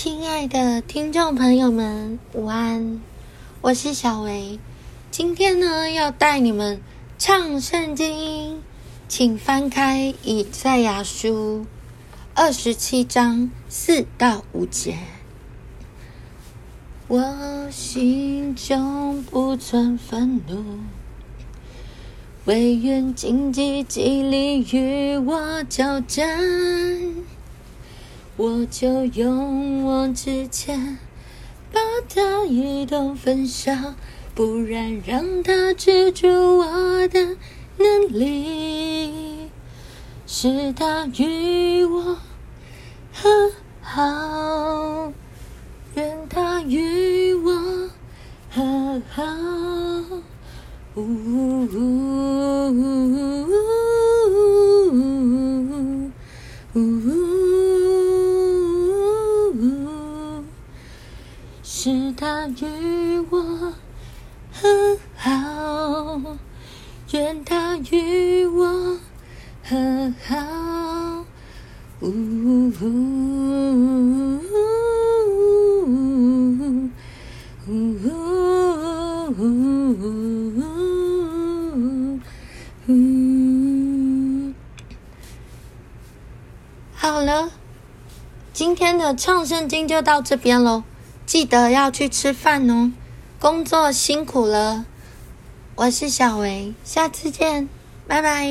亲爱的听众朋友们，午安！我是小维，今天呢要带你们唱圣经，请翻开以赛亚书二十七章四到五节。我心中不存愤怒，惟愿荆棘激励与我交战。我就勇往直前，把他一同焚烧，不然让他知足我的能力，使他与我和好，愿他与我和好。呜呜呜是他与我和好，愿他与我和好。呜呜呜呜呜。好了，今天的唱圣经就到这边喽。记得要去吃饭哦，工作辛苦了。我是小维，下次见，拜拜。